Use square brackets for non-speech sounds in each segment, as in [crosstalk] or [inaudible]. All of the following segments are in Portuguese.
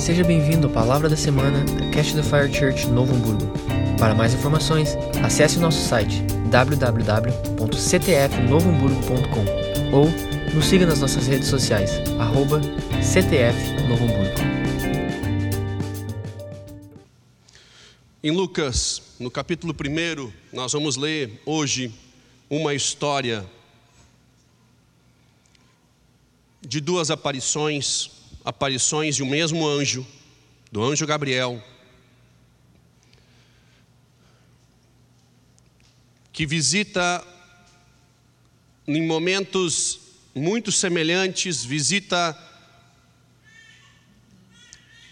Seja bem-vindo à Palavra da Semana da Cash the Fire Church Novo Hamburgo. Para mais informações, acesse o nosso site www.ctfnovohamburgo.com ou nos siga nas nossas redes sociais, arroba. Em Lucas, no capítulo 1, nós vamos ler hoje uma história de duas aparições, aparições de um mesmo anjo, do anjo Gabriel, que visita em momentos muito semelhantes, visita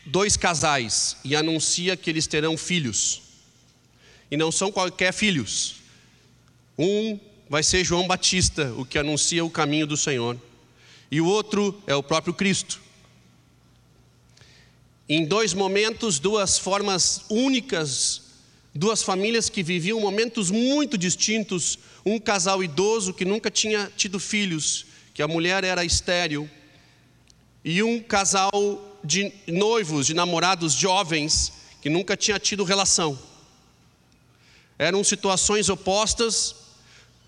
dois casais e anuncia que eles terão filhos. E não são qualquer filhos. Um vai ser João Batista, o que anuncia o caminho do Senhor, e o outro é o próprio Cristo. Em dois momentos, duas formas únicas, duas famílias que viviam momentos muito distintos. Um casal idoso que nunca tinha tido filhos, que a mulher era estéril, e um casal de noivos, de namorados jovens, que nunca tinha tido relação. Eram situações opostas,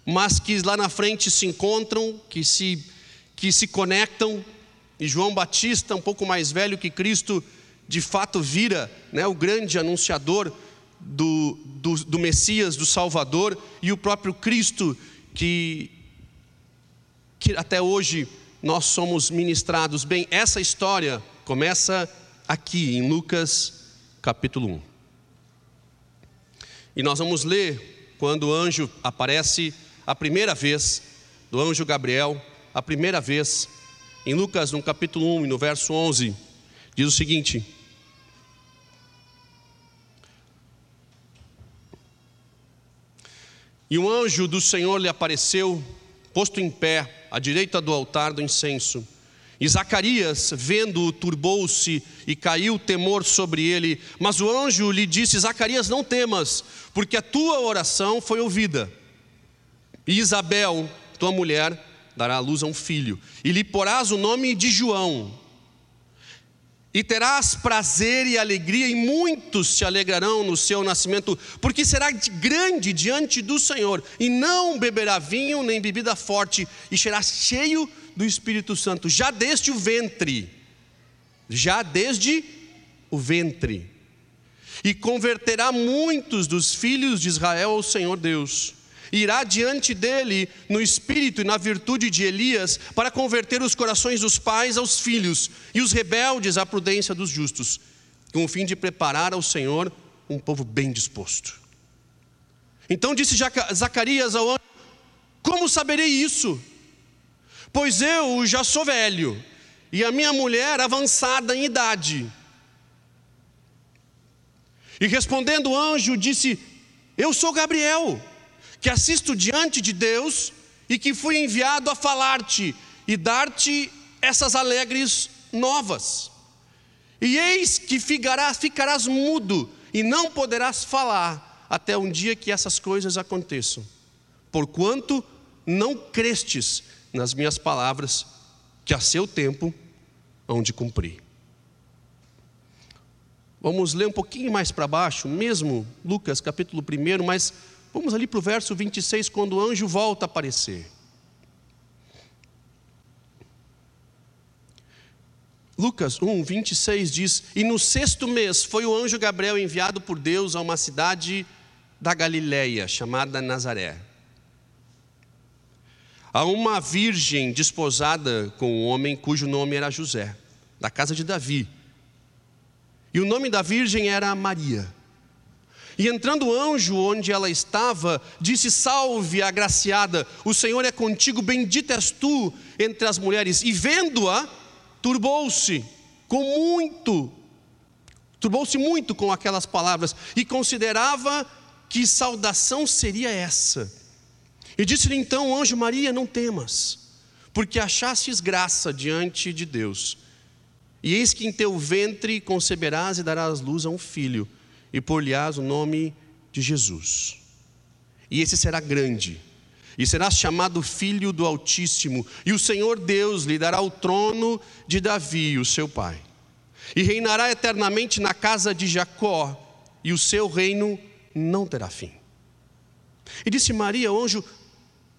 mas que lá na frente se encontram, que se, que se conectam. E João Batista, um pouco mais velho que Cristo, de fato vira né, o grande anunciador do, do, do Messias, do Salvador, e o próprio Cristo, que, que até hoje nós somos ministrados. Bem, essa história começa aqui em Lucas capítulo 1. E nós vamos ler quando o anjo aparece a primeira vez, do anjo Gabriel, a primeira vez, em Lucas no capítulo 1 e no verso 11, diz o seguinte: E um anjo do Senhor lhe apareceu, posto em pé, à direita do altar do incenso. E Zacarias, vendo-o, turbou-se e caiu temor sobre ele. Mas o anjo lhe disse: Zacarias, não temas, porque a tua oração foi ouvida. E Isabel, tua mulher, dará à luz a um filho, e lhe porás o nome de João. E terás prazer e alegria, e muitos se alegrarão no seu nascimento, porque será grande diante do Senhor, e não beberá vinho nem bebida forte, e será cheio do Espírito Santo, já desde o ventre, já desde o ventre, e converterá muitos dos filhos de Israel ao Senhor Deus irá diante dele no espírito e na virtude de Elias, para converter os corações dos pais aos filhos e os rebeldes à prudência dos justos, com o fim de preparar ao Senhor um povo bem disposto. Então disse Zacarias ao anjo: Como saberei isso? Pois eu já sou velho e a minha mulher avançada em idade. E respondendo o anjo, disse: Eu sou Gabriel que assisto diante de Deus e que fui enviado a falar-te e dar-te essas alegres novas. E eis que ficarás, ficarás mudo e não poderás falar até um dia que essas coisas aconteçam, porquanto não crestes nas minhas palavras, que a seu tempo hão de cumprir. Vamos ler um pouquinho mais para baixo, mesmo Lucas capítulo 1, mas Vamos ali para o verso 26, quando o anjo volta a aparecer. Lucas 1, 26 diz: E no sexto mês foi o anjo Gabriel enviado por Deus a uma cidade da Galileia, chamada Nazaré. A uma virgem desposada com um homem cujo nome era José, da casa de Davi. E o nome da virgem era Maria. E entrando o anjo onde ela estava, disse: Salve, agraciada, o Senhor é contigo, bendita és tu entre as mulheres. E vendo-a, turbou-se com muito, turbou-se muito com aquelas palavras e considerava que saudação seria essa. E disse-lhe então o anjo: Maria, não temas, porque achastes graça diante de Deus. E eis que em teu ventre conceberás e darás luz a um filho e por-lhe-ás o nome de Jesus. E esse será grande, e será chamado Filho do Altíssimo, e o Senhor Deus lhe dará o trono de Davi, o seu pai. e reinará eternamente na casa de Jacó, e o seu reino não terá fim. E disse Maria ao anjo: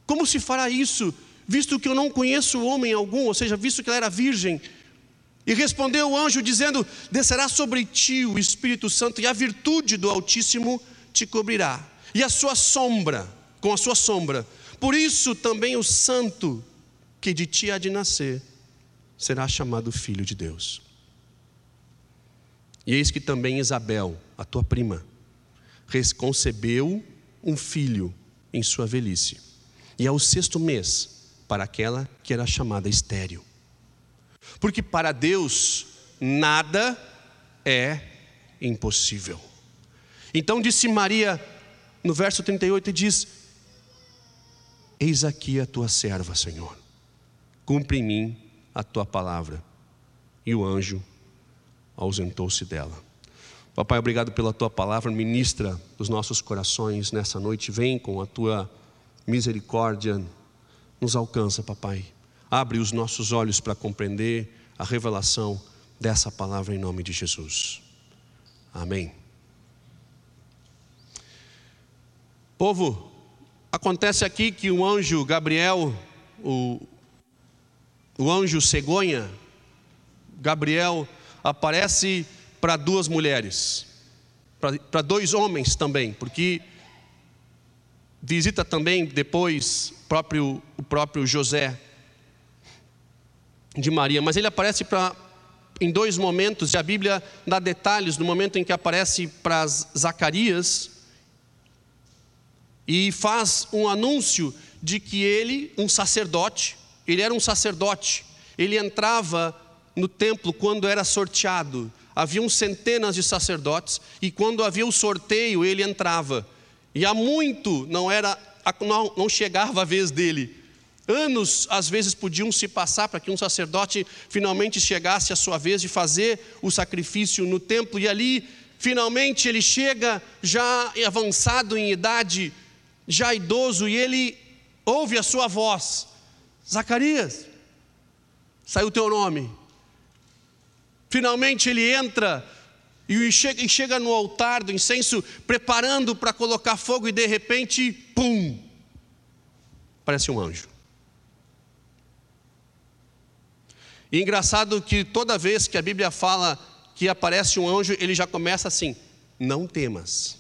Como se fará isso, visto que eu não conheço homem algum, ou seja, visto que ela era virgem? E respondeu o anjo, dizendo: Descerá sobre ti o Espírito Santo, e a virtude do Altíssimo te cobrirá, e a sua sombra, com a sua sombra. Por isso também o santo que de ti há de nascer será chamado filho de Deus. E eis que também Isabel, a tua prima, concebeu um filho em sua velhice, e é o sexto mês para aquela que era chamada estéril. Porque para Deus nada é impossível. Então disse Maria, no verso 38, e diz: Eis aqui a tua serva, Senhor, cumpre em mim a tua palavra. E o anjo ausentou-se dela. Papai, obrigado pela tua palavra, ministra os nossos corações nessa noite. Vem com a tua misericórdia, nos alcança, papai. Abre os nossos olhos para compreender a revelação dessa palavra em nome de Jesus. Amém. Povo, acontece aqui que o anjo Gabriel, o, o anjo cegonha, Gabriel, aparece para duas mulheres, para dois homens também, porque visita também depois próprio, o próprio José de Maria, mas ele aparece para em dois momentos, e a Bíblia dá detalhes no momento em que aparece para Zacarias e faz um anúncio de que ele, um sacerdote, ele era um sacerdote, ele entrava no templo quando era sorteado. Haviam centenas de sacerdotes e quando havia o sorteio ele entrava. E há muito não era não chegava a vez dele. Anos às vezes podiam se passar para que um sacerdote finalmente chegasse a sua vez de fazer o sacrifício no templo e ali finalmente ele chega já avançado em idade, já idoso e ele ouve a sua voz. Zacarias, saiu o teu nome. Finalmente ele entra e chega no altar do incenso, preparando para colocar fogo, e de repente, pum! Parece um anjo. E engraçado que toda vez que a Bíblia fala que aparece um anjo, ele já começa assim: não temas.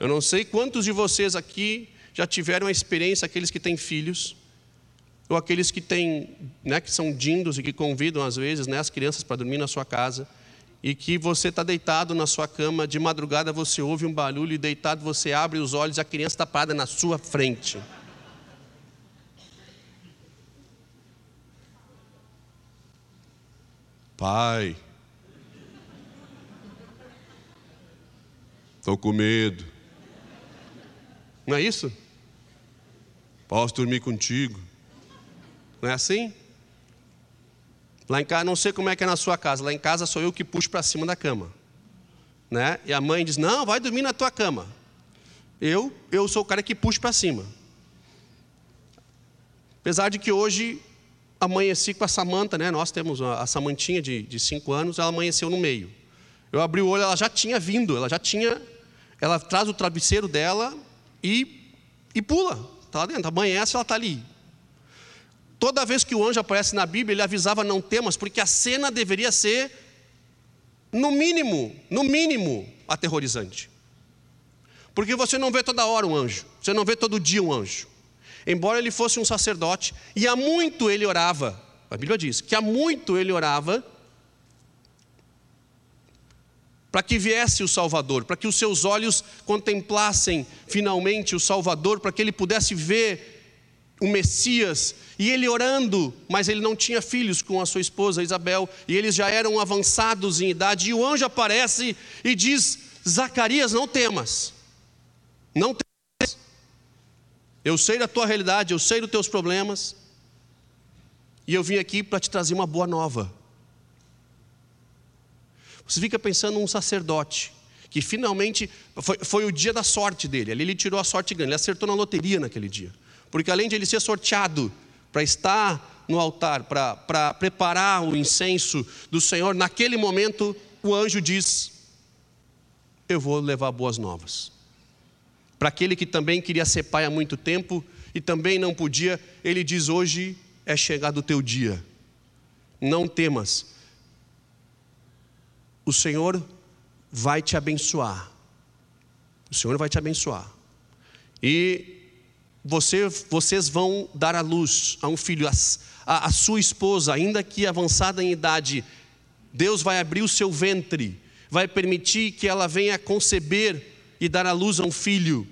Eu não sei quantos de vocês aqui já tiveram a experiência, aqueles que têm filhos, ou aqueles que têm, né, que são dindos e que convidam às vezes né, as crianças para dormir na sua casa, e que você está deitado na sua cama, de madrugada você ouve um barulho e deitado você abre os olhos e a criança está parada na sua frente. Pai, estou com medo. Não é isso? Posso dormir contigo? Não é assim? Lá em casa, não sei como é que é na sua casa, lá em casa sou eu que puxo para cima da cama. Né? E a mãe diz: Não, vai dormir na tua cama. Eu, eu sou o cara que puxa para cima. Apesar de que hoje amanheci com a Samanta, né? Nós temos a, Samantinha de, de cinco anos, ela amanheceu no meio. Eu abri o olho, ela já tinha vindo, ela já tinha. Ela traz o travesseiro dela e, e pula. Está lá dentro. Amanhece, ela está ali. Toda vez que o anjo aparece na Bíblia, ele avisava não temas, porque a cena deveria ser, no mínimo, no mínimo, aterrorizante. Porque você não vê toda hora um anjo, você não vê todo dia um anjo. Embora ele fosse um sacerdote, e há muito ele orava, a Bíblia diz que há muito ele orava para que viesse o Salvador, para que os seus olhos contemplassem finalmente o Salvador, para que ele pudesse ver o Messias, e ele orando, mas ele não tinha filhos com a sua esposa Isabel, e eles já eram avançados em idade, e o anjo aparece e diz: Zacarias, não temas, não temas, eu sei da tua realidade, eu sei dos teus problemas, e eu vim aqui para te trazer uma boa nova. Você fica pensando num sacerdote, que finalmente foi, foi, o dia da sorte dele. Ali ele tirou a sorte grande, ele acertou na loteria naquele dia. Porque além de ele ser sorteado para estar no altar, para preparar o incenso do Senhor, naquele momento o anjo diz: Eu vou levar boas novas. Para aquele que também queria ser pai há muito tempo e também não podia, ele diz: Hoje é chegado o teu dia, não temas, o Senhor vai te abençoar. O Senhor vai te abençoar. E você, vocês vão dar à luz a um filho, a, a, a sua esposa, ainda que avançada em idade, Deus vai abrir o seu ventre, vai permitir que ela venha conceber e dar à luz a um filho.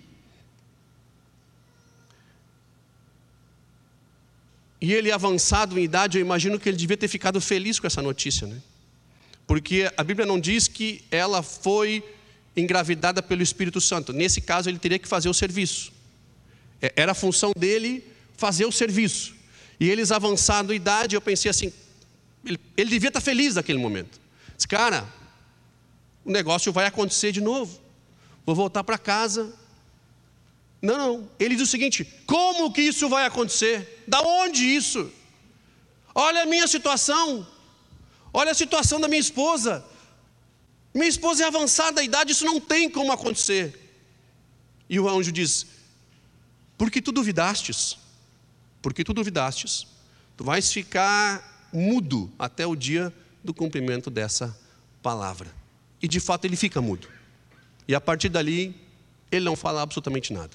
E ele avançado em idade, eu imagino que ele devia ter ficado feliz com essa notícia, né? Porque a Bíblia não diz que ela foi engravidada pelo Espírito Santo. Nesse caso, ele teria que fazer o serviço. É, era a função dele fazer o serviço. E eles avançando em idade, eu pensei assim, ele, ele devia estar feliz naquele momento. Disse, cara, o negócio vai acontecer de novo. Vou voltar para casa. Não, não. Ele diz o seguinte: como que isso vai acontecer? Da onde isso? Olha a minha situação. Olha a situação da minha esposa. Minha esposa é avançada da idade, isso não tem como acontecer. E o anjo diz: Porque tu duvidastes, porque tu duvidastes, tu vais ficar mudo até o dia do cumprimento dessa palavra. E de fato ele fica mudo. E a partir dali, ele não fala absolutamente nada.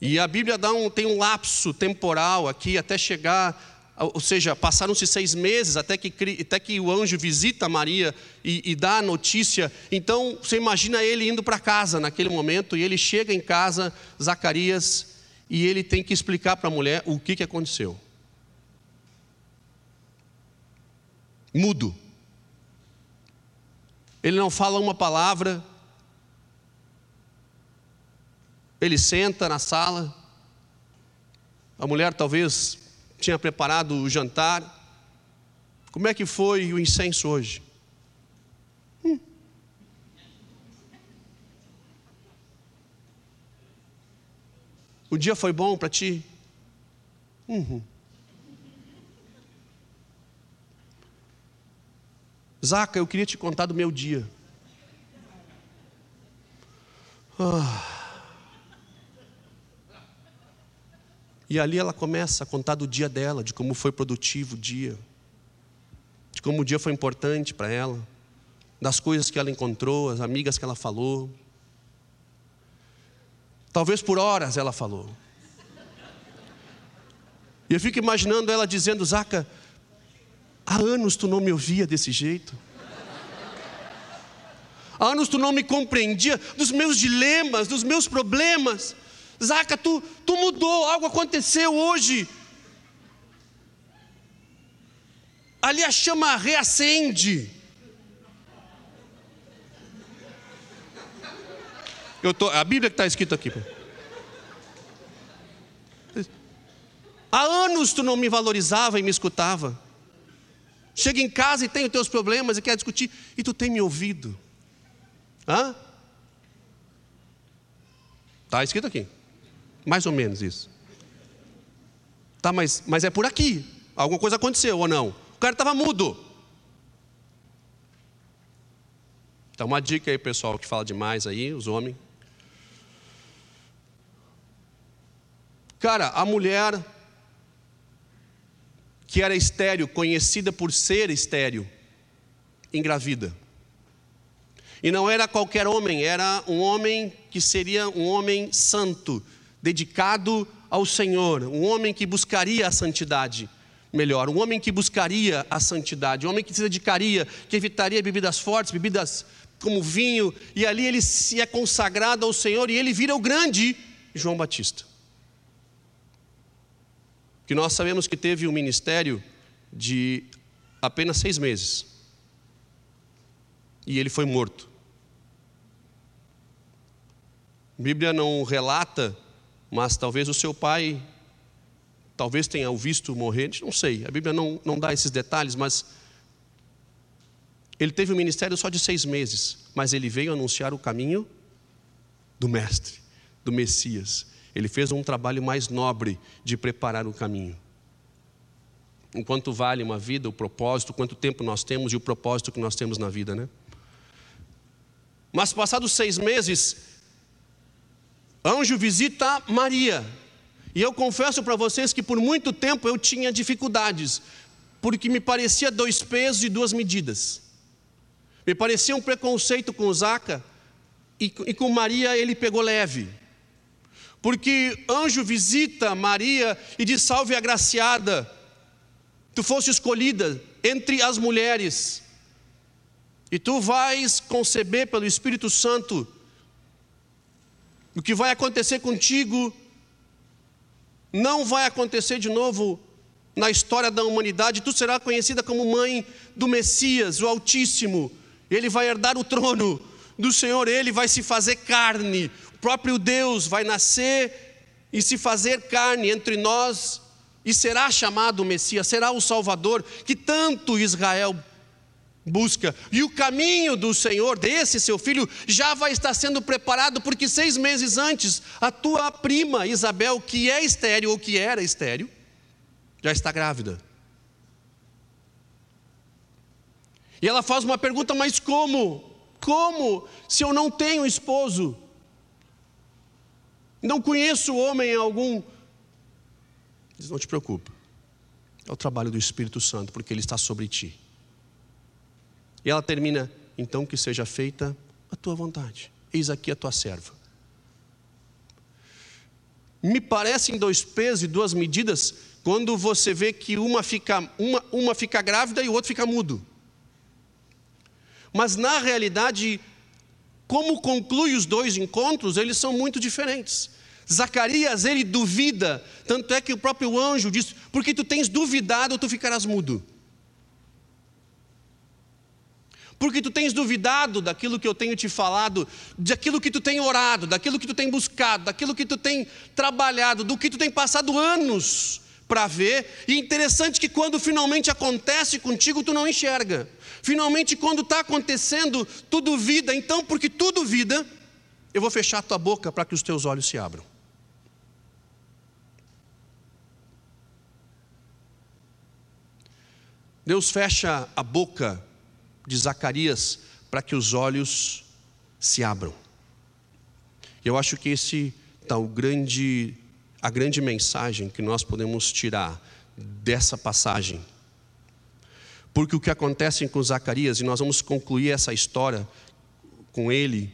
E a Bíblia dá um, tem um lapso temporal aqui até chegar ou seja, passaram-se seis meses até que, até que o anjo visita Maria e, e dá a notícia. Então, você imagina ele indo para casa naquele momento, e ele chega em casa, Zacarias, e ele tem que explicar para a mulher o que, que aconteceu. Mudo. Ele não fala uma palavra. Ele senta na sala. A mulher talvez tinha preparado o jantar. Como é que foi o incenso hoje? Hum. O dia foi bom para ti? Uhum. Zaca, eu queria te contar do meu dia. Ah. E ali ela começa a contar do dia dela, de como foi produtivo o dia, de como o dia foi importante para ela, das coisas que ela encontrou, as amigas que ela falou. Talvez por horas ela falou. E eu fico imaginando ela dizendo: Zaca, há anos tu não me ouvia desse jeito. Há anos tu não me compreendia dos meus dilemas, dos meus problemas. Zaca, tu, tu mudou, algo aconteceu hoje. Ali a chama reacende. Eu tô, a Bíblia que está escrito aqui. Há anos tu não me valorizava e me escutava. Chega em casa e tem os teus problemas e quer discutir, e tu tem me ouvido. Hã? Está escrito aqui. Mais ou menos isso. Tá, mas, mas é por aqui. Alguma coisa aconteceu ou não? O cara estava mudo. Então, uma dica aí, pessoal, que fala demais aí, os homens. Cara, a mulher que era estéreo, conhecida por ser estéreo, engravida. E não era qualquer homem, era um homem que seria um homem santo, dedicado ao Senhor, um homem que buscaria a santidade melhor, um homem que buscaria a santidade, um homem que se dedicaria, que evitaria bebidas fortes, bebidas como vinho, e ali ele se é consagrado ao Senhor e ele vira o grande João Batista. Que nós sabemos que teve um ministério de apenas seis meses. E ele foi morto. A Bíblia não relata mas talvez o seu pai, talvez tenha o visto morrer, não sei, a Bíblia não, não dá esses detalhes, mas ele teve um ministério só de seis meses, mas ele veio anunciar o caminho do Mestre, do Messias. Ele fez um trabalho mais nobre de preparar o caminho. Enquanto vale uma vida, o propósito, quanto tempo nós temos e o propósito que nós temos na vida, né? Mas passados seis meses, anjo visita Maria. E eu confesso para vocês que por muito tempo eu tinha dificuldades, porque me parecia dois pesos e duas medidas. Me parecia um preconceito com Zaca, e, e com Maria ele pegou leve. Porque anjo visita Maria e diz: Salve agraciada, tu foste escolhida entre as mulheres, e tu vais conceber pelo Espírito Santo. O que vai acontecer contigo não vai acontecer de novo na história da humanidade. Tu serás conhecida como mãe do Messias, o Altíssimo. Ele vai herdar o trono do Senhor, ele vai se fazer carne. Próprio Deus vai nascer e se fazer carne entre nós e será chamado o Messias, será o Salvador que tanto Israel busca. E o caminho do Senhor, desse seu filho, já vai estar sendo preparado, porque seis meses antes, a tua prima Isabel, que é estéreo ou que era estéreo, já está grávida. E ela faz uma pergunta, mas como? Como se eu não tenho esposo? Não conheço homem algum. Diz: Não te preocupe, é o trabalho do Espírito Santo, porque ele está sobre ti. E ela termina: Então que seja feita a tua vontade, eis aqui a tua serva. Me parecem dois pesos e duas medidas quando você vê que uma fica, uma, uma fica grávida e o outro fica mudo. Mas na realidade, como conclui os dois encontros, eles são muito diferentes. Zacarias, ele duvida, tanto é que o próprio anjo diz: Porque tu tens duvidado, tu ficarás mudo. Porque tu tens duvidado daquilo que eu tenho te falado, daquilo que tu tem orado, daquilo que tu tem buscado, daquilo que tu tem trabalhado, do que tu tem passado anos para ver. E interessante que quando finalmente acontece contigo, tu não enxerga. Finalmente, quando está acontecendo, tu duvida. Então, porque tu duvida, eu vou fechar a tua boca para que os teus olhos se abram. Deus fecha a boca de Zacarias para que os olhos se abram. Eu acho que esse está o grande a grande mensagem que nós podemos tirar dessa passagem. Porque o que acontece com Zacarias, e nós vamos concluir essa história com ele,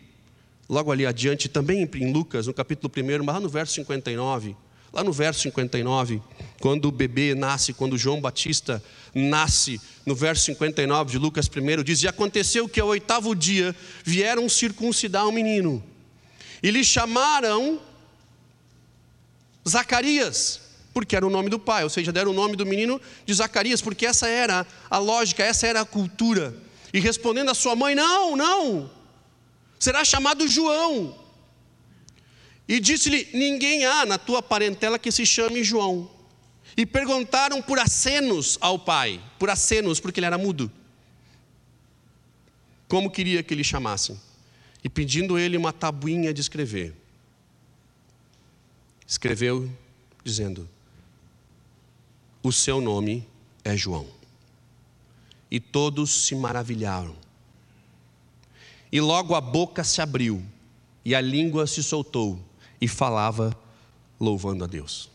logo ali adiante, também em Lucas, no capítulo 1, mas lá no verso 59. Lá no verso 59, quando o bebê nasce, quando João Batista nasce, no verso 59 de Lucas 1, diz: E aconteceu que ao oitavo dia vieram circuncidar o um menino, e lhe chamaram Zacarias, porque era o nome do pai, ou seja, deram o nome do menino de Zacarias, porque essa era a lógica, essa era a cultura. E respondendo a sua mãe: Não, não, será chamado João. E disse-lhe: Ninguém há na tua parentela que se chame João. E perguntaram por acenos ao pai, por acenos, porque ele era mudo. Como queria que ele chamassem? E pedindo ele uma tabuinha de escrever escreveu dizendo: O seu nome é João. E todos se maravilharam. E logo a boca se abriu, e a língua se soltou, e falava, louvando a Deus.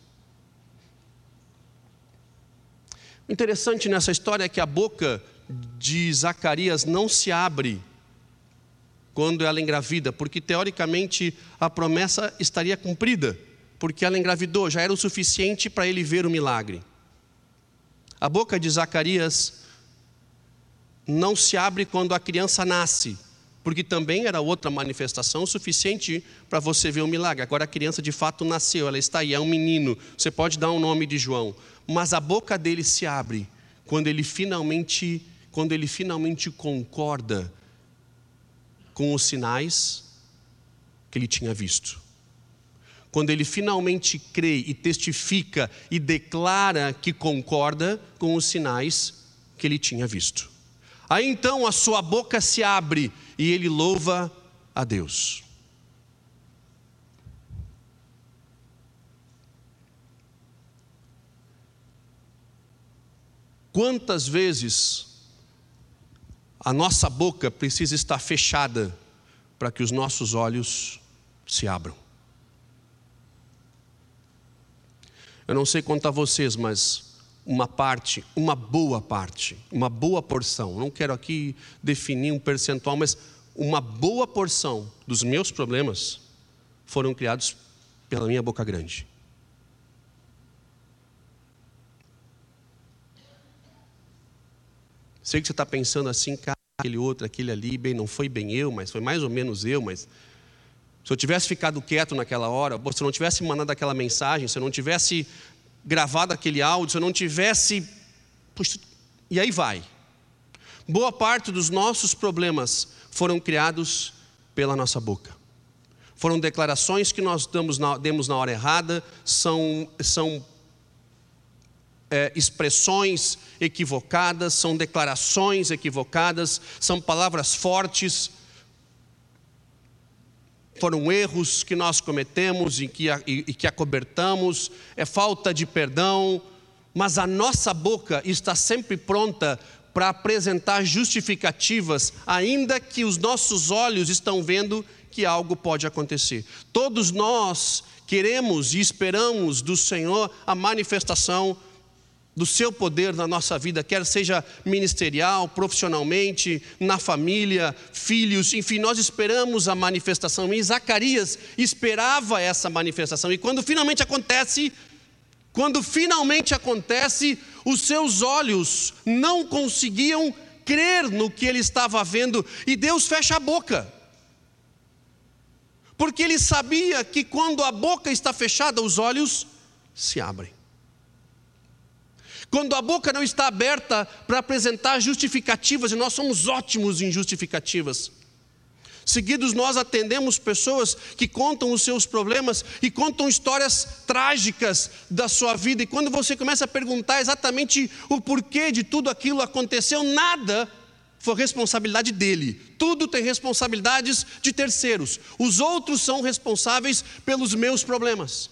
O interessante nessa história é que a boca de Zacarias não se abre quando ela engravida, porque teoricamente a promessa estaria cumprida porque ela engravidou, já era o suficiente para ele ver o milagre. A boca de Zacarias não se abre quando a criança nasce, porque também era outra manifestação suficiente para você ver o milagre. Agora a criança de fato nasceu, ela está aí, é um menino, você pode dar o um nome de João, mas a boca dele se abre quando ele finalmente, quando ele finalmente concorda com os sinais que ele tinha visto quando ele finalmente crê e testifica e declara que concorda com os sinais que ele tinha visto. Aí então a sua boca se abre e ele louva a Deus. Quantas vezes a nossa boca precisa estar fechada para que os nossos olhos se abram? Eu não sei quanto a vocês, mas uma parte, uma boa parte, uma boa porção, não quero aqui definir um percentual, mas uma boa porção dos meus problemas foram criados pela minha boca grande. Sei que você está pensando assim, cara, aquele outro, aquele ali, bem, não foi bem eu, mas foi mais ou menos eu, mas se eu tivesse ficado quieto naquela hora, se eu não tivesse mandado aquela mensagem, se eu não tivesse gravado aquele áudio, se eu não tivesse. Puxa, e aí vai. Boa parte dos nossos problemas foram criados pela nossa boca. Foram declarações que nós damos na, demos na hora errada, são, são é, expressões equivocadas, são declarações equivocadas, são palavras fortes, foram erros que nós cometemos e que, e, e que acobertamos, é falta de perdão, mas a nossa boca está sempre pronta para apresentar justificativas, ainda que os nossos olhos estão vendo que algo pode acontecer. Todos nós queremos e esperamos do Senhor a manifestação do seu poder na nossa vida, quer seja ministerial, profissionalmente, na família, filhos, enfim, nós esperamos a manifestação. E Zacarias esperava essa manifestação. E quando finalmente acontece, quando finalmente acontece, os seus olhos não conseguiam crer no que ele estava vendo, e Deus fecha a boca. Porque ele sabia que quando a boca está fechada, os olhos se abrem. Quando a boca não está aberta para apresentar justificativas, e nós somos ótimos em justificativas. Seguidos, nós atendemos pessoas que contam os seus problemas e contam histórias trágicas da sua vida. E quando você começa a perguntar exatamente o porquê de tudo aquilo aconteceu, nada foi responsabilidade dele. Tudo tem responsabilidades de terceiros. Os outros são responsáveis pelos meus problemas.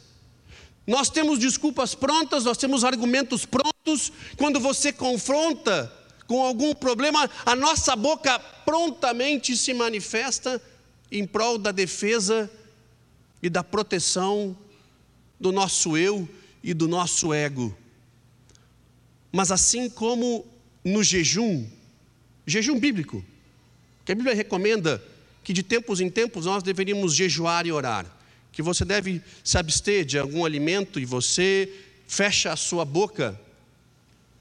Nós temos desculpas prontas, nós temos argumentos prontos. Quando você confronta com algum problema, a nossa boca prontamente se manifesta em prol da defesa e da proteção do nosso eu e do nosso ego. Mas assim como no jejum, jejum bíblico, que a Bíblia recomenda que de tempos em tempos nós deveríamos jejuar e orar que você deve se abster de algum alimento e você fecha a sua boca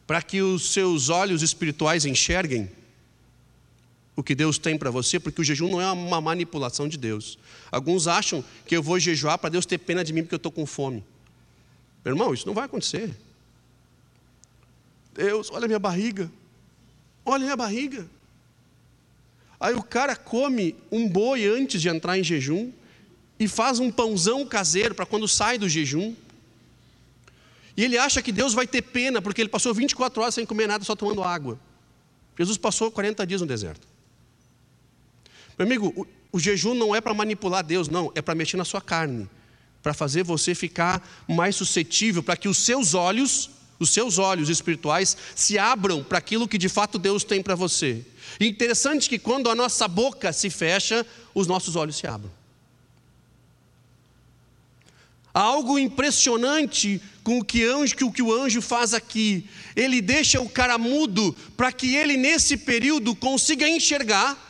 para que os seus olhos espirituais enxerguem o que Deus tem para você, porque o jejum não é uma manipulação de Deus. Alguns acham que eu vou jejuar para Deus ter pena de mim porque eu estou com fome. Meu irmão, isso não vai acontecer. Deus, olha a minha barriga. Olha a minha barriga. Aí o cara come um boi antes de entrar em jejum e faz um pãozão caseiro para quando sai do jejum. E ele acha que Deus vai ter pena porque ele passou 24 horas sem comer nada, só tomando água. Jesus passou 40 dias no deserto. Meu amigo, o, o jejum não é para manipular Deus, não, é para mexer na sua carne, para fazer você ficar mais suscetível, para que os seus olhos, os seus olhos espirituais se abram para aquilo que de fato Deus tem para você. E interessante que quando a nossa boca se fecha, os nossos olhos se abrem. Algo impressionante com o que, anjo, o que o anjo faz aqui. Ele deixa o cara mudo para que ele, nesse período, consiga enxergar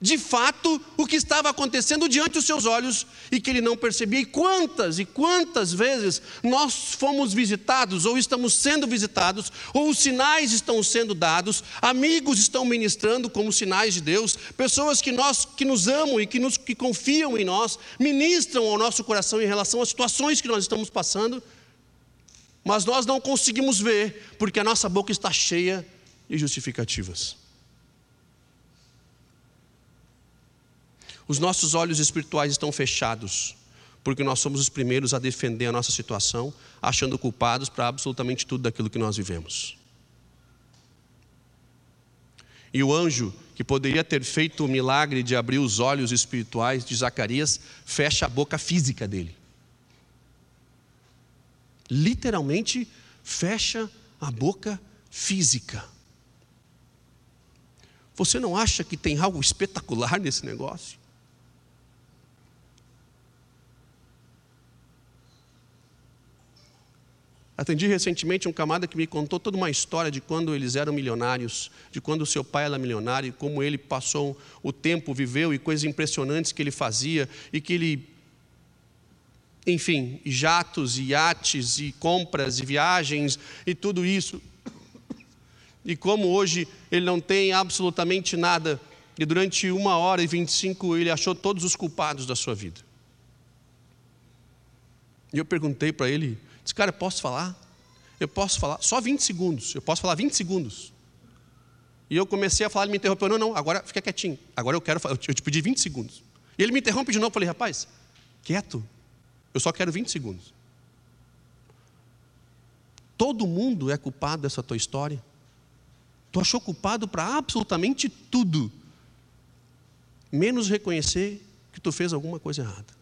de fato o que estava acontecendo diante dos seus olhos e que ele não percebia. E quantas e quantas vezes nós fomos visitados, ou estamos sendo visitados, ou os sinais estão sendo dados, amigos estão ministrando como sinais de Deus, pessoas que, nós, que nos amam e que, nos, que confiam em nós, ministram ao nosso coração em relação às situações que nós estamos passando, mas nós não conseguimos ver, porque a nossa boca está cheia de justificativas. Os nossos olhos espirituais estão fechados, porque nós somos os primeiros a defender a nossa situação, achando culpados para absolutamente tudo daquilo que nós vivemos. E o anjo, que poderia ter feito o milagre de abrir os olhos espirituais de Zacarias, fecha a boca física dele. Literalmente, fecha a boca física. Você não acha que tem algo espetacular [laughs] nesse negócio? Atendi recentemente um camada que me contou toda uma história de quando eles eram milionários, de quando seu pai era milionário, como ele passou o tempo, viveu e coisas impressionantes que ele fazia e que ele enfim, jatos e iates e compras e viagens e tudo isso. E como hoje ele não tem absolutamente nada, e durante uma hora e vinte e cinco ele achou todos os culpados da sua vida. E eu perguntei para ele, disse, cara, posso falar? Eu posso falar, só 20 segundos, eu posso falar 20 segundos. E eu comecei a falar, ele me interrompeu, não, não, agora fica quietinho, agora eu quero, eu te pedi 20 segundos. E ele me interrompe de novo, eu falei, rapaz, quieto, eu só quero 20 segundos. Todo mundo é culpado dessa tua história. Tu achou culpado para absolutamente tudo, menos reconhecer que tu fez alguma coisa errada.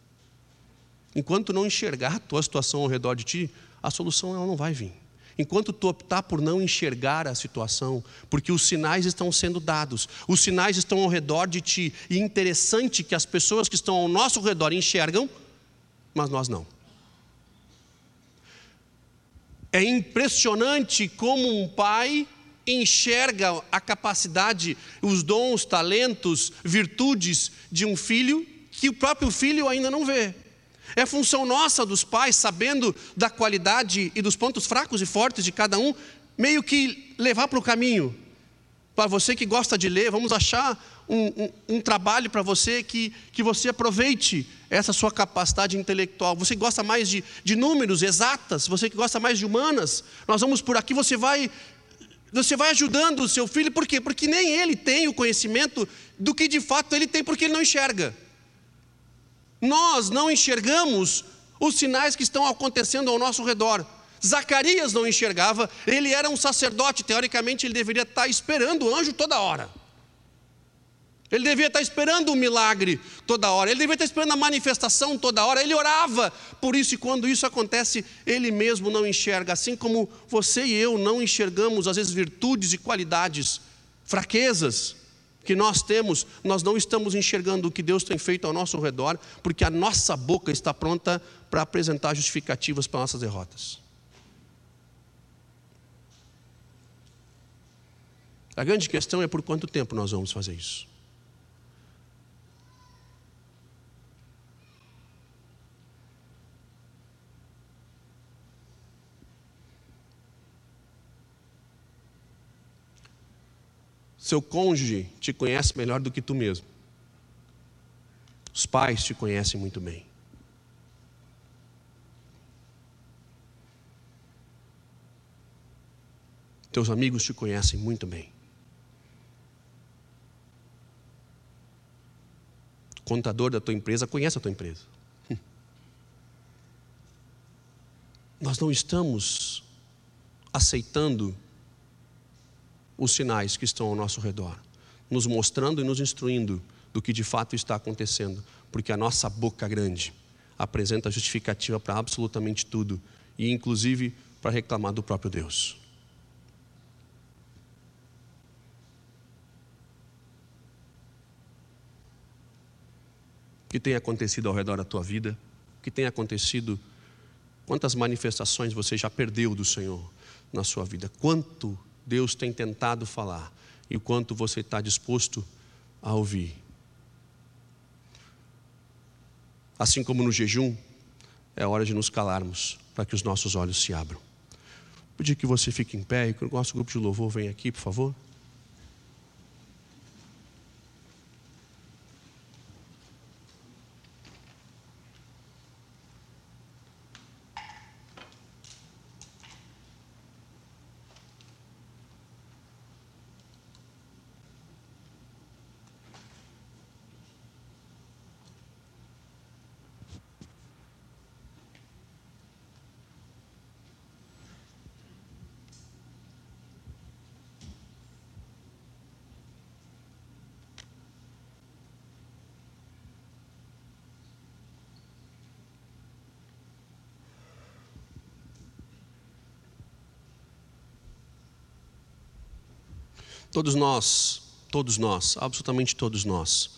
Enquanto não enxergar a tua situação ao redor de ti, a solução ela não vai vir. Enquanto tu optar por não enxergar a situação, porque os sinais estão sendo dados, os sinais estão ao redor de ti, e interessante que as pessoas que estão ao nosso redor enxergam mas nós não. É impressionante como um pai enxerga a capacidade, os dons, talentos, virtudes de um filho que o próprio filho ainda não vê. É função nossa dos pais, sabendo da qualidade e dos pontos fracos e fortes de cada um, meio que levar para o caminho. Para você que gosta de ler, vamos achar um, um, um trabalho para você que, que você aproveite essa sua capacidade intelectual. Você gosta mais de, de números exatas, você que gosta mais de humanas, nós vamos por aqui, você vai. Você vai ajudando o seu filho, por quê? Porque nem ele tem o conhecimento do que de fato ele tem, porque ele não enxerga. Nós não enxergamos os sinais que estão acontecendo ao nosso redor. Zacarias não enxergava, ele era um sacerdote, teoricamente ele deveria estar esperando o anjo toda hora. Ele devia estar esperando o milagre toda hora, ele devia estar esperando a manifestação toda hora, ele orava por isso, e quando isso acontece, ele mesmo não enxerga, assim como você e eu não enxergamos, às vezes, virtudes e qualidades, fraquezas que nós temos, nós não estamos enxergando o que Deus tem feito ao nosso redor, porque a nossa boca está pronta para apresentar justificativas para nossas derrotas. A grande questão é por quanto tempo nós vamos fazer isso. Seu cônjuge te conhece melhor do que tu mesmo. Os pais te conhecem muito bem. Teus amigos te conhecem muito bem. O contador da tua empresa conhece a tua empresa. [laughs] Nós não estamos aceitando os sinais que estão ao nosso redor, nos mostrando e nos instruindo do que de fato está acontecendo, porque a nossa boca grande apresenta justificativa para absolutamente tudo, e inclusive para reclamar do próprio Deus. O que tem acontecido ao redor da tua vida? O que tem acontecido? Quantas manifestações você já perdeu do Senhor na sua vida? Quanto Deus tem tentado falar e o quanto você está disposto a ouvir. Assim como no jejum, é hora de nos calarmos para que os nossos olhos se abram. Vou pedir que você fique em pé e que o nosso grupo de louvor venha aqui, por favor. Todos nós, todos nós, absolutamente todos nós,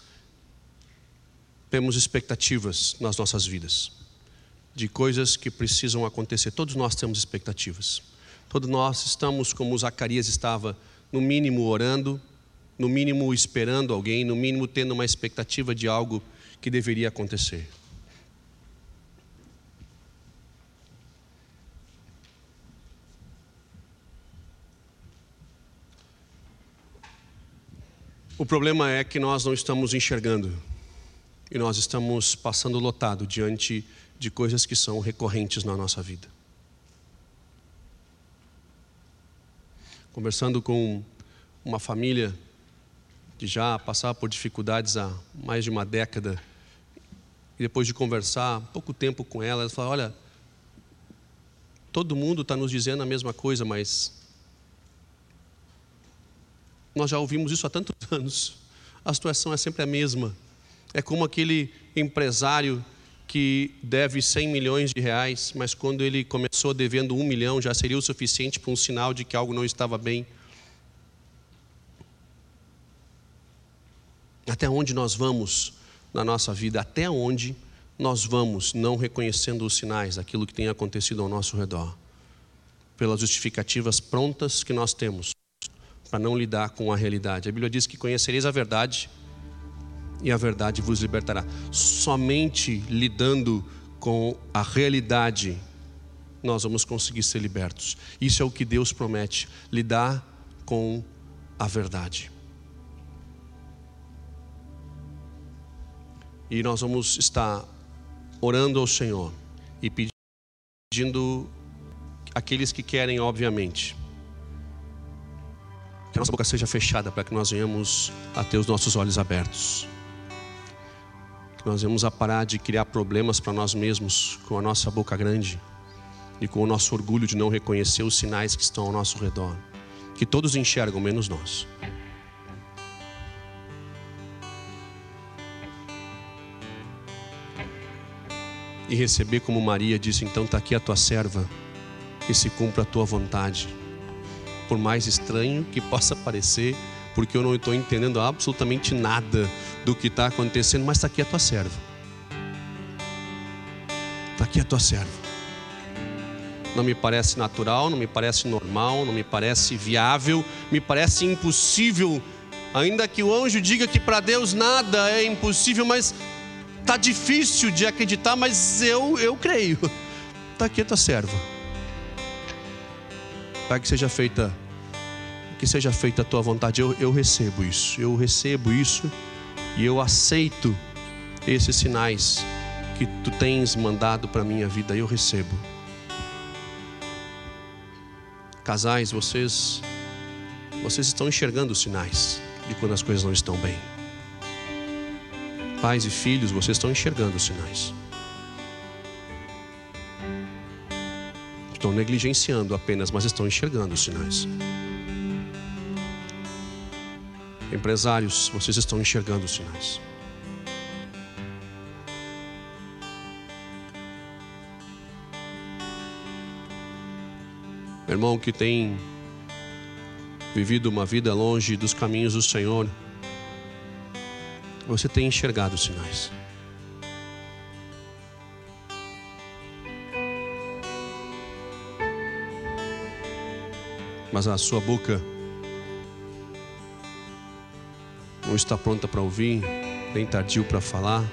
temos expectativas nas nossas vidas, de coisas que precisam acontecer. Todos nós temos expectativas. Todos nós estamos como Zacarias estava, no mínimo orando, no mínimo esperando alguém, no mínimo tendo uma expectativa de algo que deveria acontecer. O problema é que nós não estamos enxergando e nós estamos passando lotado diante de coisas que são recorrentes na nossa vida. Conversando com uma família que já passava por dificuldades há mais de uma década, e depois de conversar pouco tempo com ela, ela falou: Olha, todo mundo está nos dizendo a mesma coisa, mas nós já ouvimos isso há tantos [laughs] anos, a situação é sempre a mesma. É como aquele empresário que deve 100 milhões de reais, mas quando ele começou devendo um milhão, já seria o suficiente para um sinal de que algo não estava bem. Até onde nós vamos na nossa vida? Até onde nós vamos não reconhecendo os sinais daquilo que tem acontecido ao nosso redor? Pelas justificativas prontas que nós temos para não lidar com a realidade. A Bíblia diz que conhecereis a verdade e a verdade vos libertará. Somente lidando com a realidade nós vamos conseguir ser libertos. Isso é o que Deus promete, lidar com a verdade. E nós vamos estar orando ao Senhor e pedindo aqueles que querem, obviamente, que a nossa boca seja fechada para que nós venhamos a ter os nossos olhos abertos. Que nós venhamos a parar de criar problemas para nós mesmos com a nossa boca grande e com o nosso orgulho de não reconhecer os sinais que estão ao nosso redor. Que todos enxergam, menos nós. E receber como Maria disse: então está aqui a tua serva, que se cumpra a tua vontade por mais estranho que possa parecer, porque eu não estou entendendo absolutamente nada do que está acontecendo, mas está aqui a tua serva. Está aqui a tua serva. Não me parece natural, não me parece normal, não me parece viável, me parece impossível. Ainda que o anjo diga que para Deus nada é impossível, mas está difícil de acreditar, mas eu, eu creio. Está aqui a tua serva. Pai, que seja feita, que seja feita a tua vontade. Eu, eu recebo isso, eu recebo isso e eu aceito esses sinais que tu tens mandado para minha vida. Eu recebo. Casais, vocês, vocês estão enxergando os sinais de quando as coisas não estão bem. Pais e filhos, vocês estão enxergando os sinais. Estão negligenciando apenas, mas estão enxergando os sinais. Empresários, vocês estão enxergando os sinais. Irmão que tem vivido uma vida longe dos caminhos do Senhor, você tem enxergado os sinais. Mas a sua boca não está pronta para ouvir, nem tardio para falar.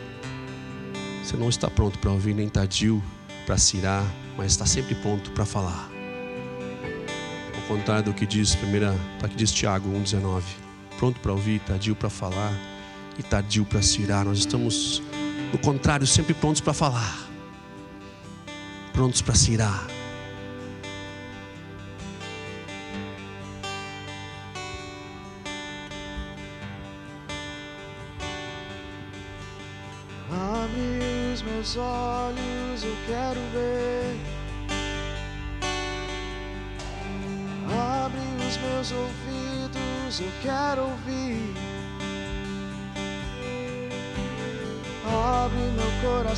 Você não está pronto para ouvir, nem tardio para cirar, mas está sempre pronto para falar. Ao contrário do que diz primeira, tá que diz Tiago 1:19, pronto para ouvir, tardio para falar e tardio para cirar. Nós estamos no contrário, sempre prontos para falar, prontos para cirar.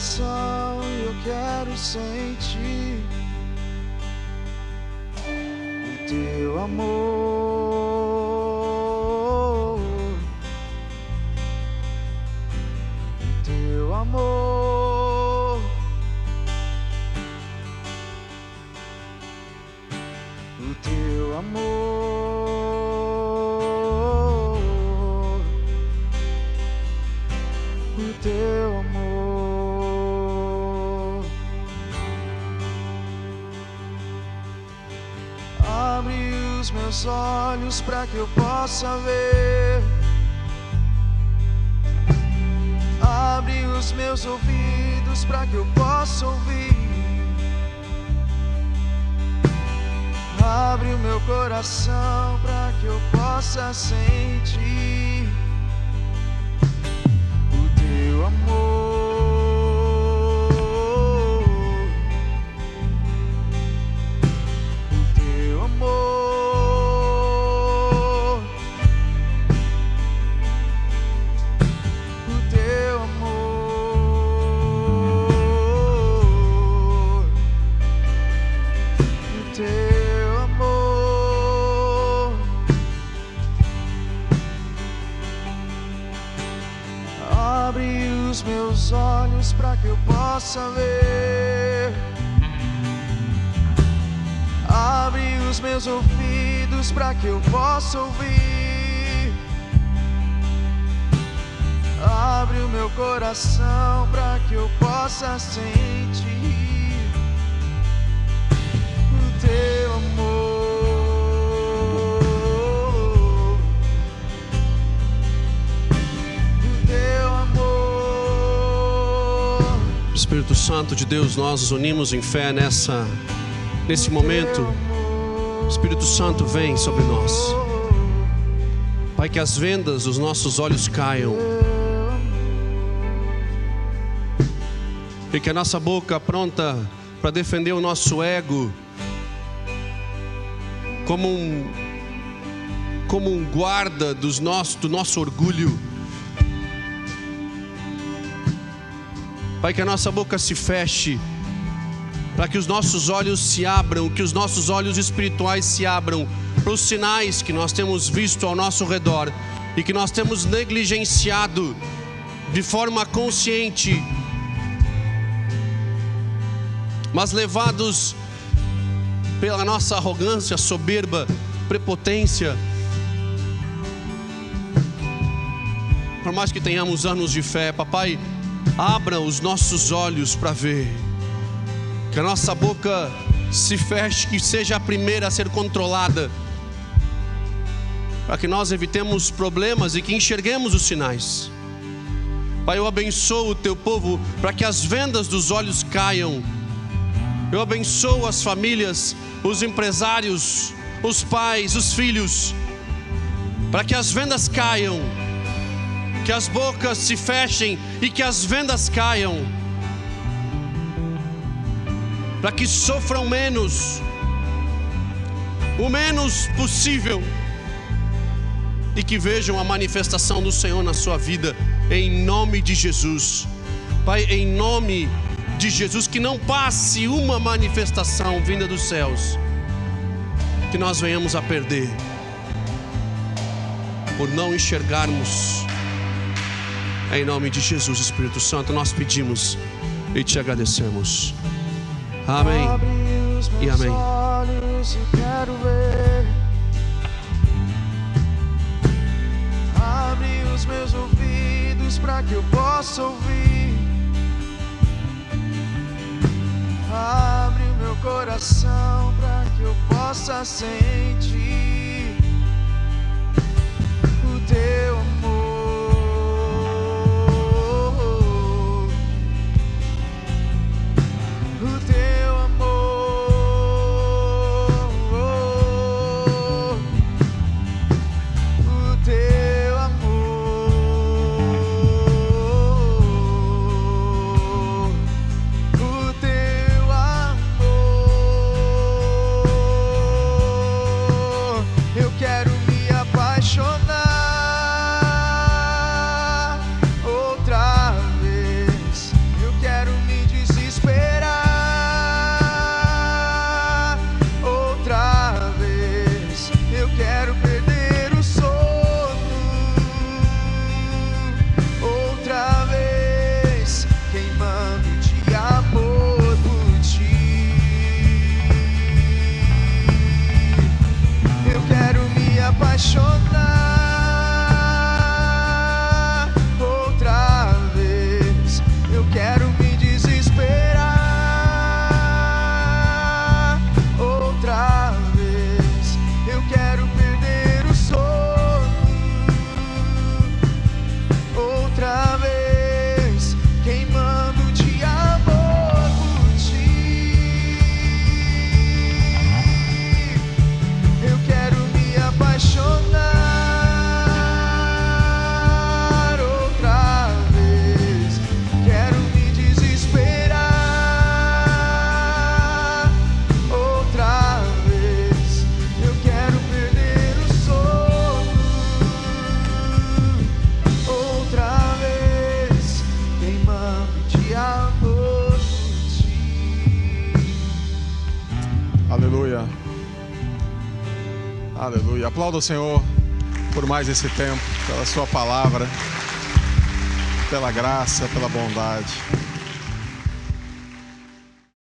coração eu quero sentir o teu amor, o teu amor. Meus olhos para que eu possa ver. Abre os meus ouvidos para que eu possa ouvir. Abre o meu coração para que eu possa sentir meus olhos para que eu possa ver. Abre os meus ouvidos para que eu possa ouvir. Abre o meu coração para que eu possa sentir Espírito Santo de Deus, nós nos unimos em fé nessa nesse momento. Espírito Santo vem sobre nós. Pai, que as vendas dos nossos olhos caiam. E que a nossa boca pronta para defender o nosso ego como um como um guarda dos nossos, do nosso orgulho. Pai, que a nossa boca se feche, para que os nossos olhos se abram, que os nossos olhos espirituais se abram para os sinais que nós temos visto ao nosso redor e que nós temos negligenciado de forma consciente, mas levados pela nossa arrogância, soberba, prepotência. Por mais que tenhamos anos de fé, papai, abra os nossos olhos para ver. Que a nossa boca se feche, que seja a primeira a ser controlada. Para que nós evitemos problemas e que enxerguemos os sinais. Pai, eu abençoo o teu povo para que as vendas dos olhos caiam. Eu abençoo as famílias, os empresários, os pais, os filhos, para que as vendas caiam, que as bocas se fechem e que as vendas caiam, para que sofram menos, o menos possível, e que vejam a manifestação do Senhor na sua vida, em nome de Jesus. Pai, em nome de Jesus, que não passe uma manifestação vinda dos céus, que nós venhamos a perder, por não enxergarmos. Em nome de Jesus, Espírito Santo, nós pedimos e te agradecemos. Amém. E amém. olhos quero ver. Abre os meus ouvidos para que eu possa ouvir. Abre o meu coração para que eu possa sentir Aleluia. Aplauda o Senhor por mais esse tempo, pela Sua palavra, pela graça, pela bondade.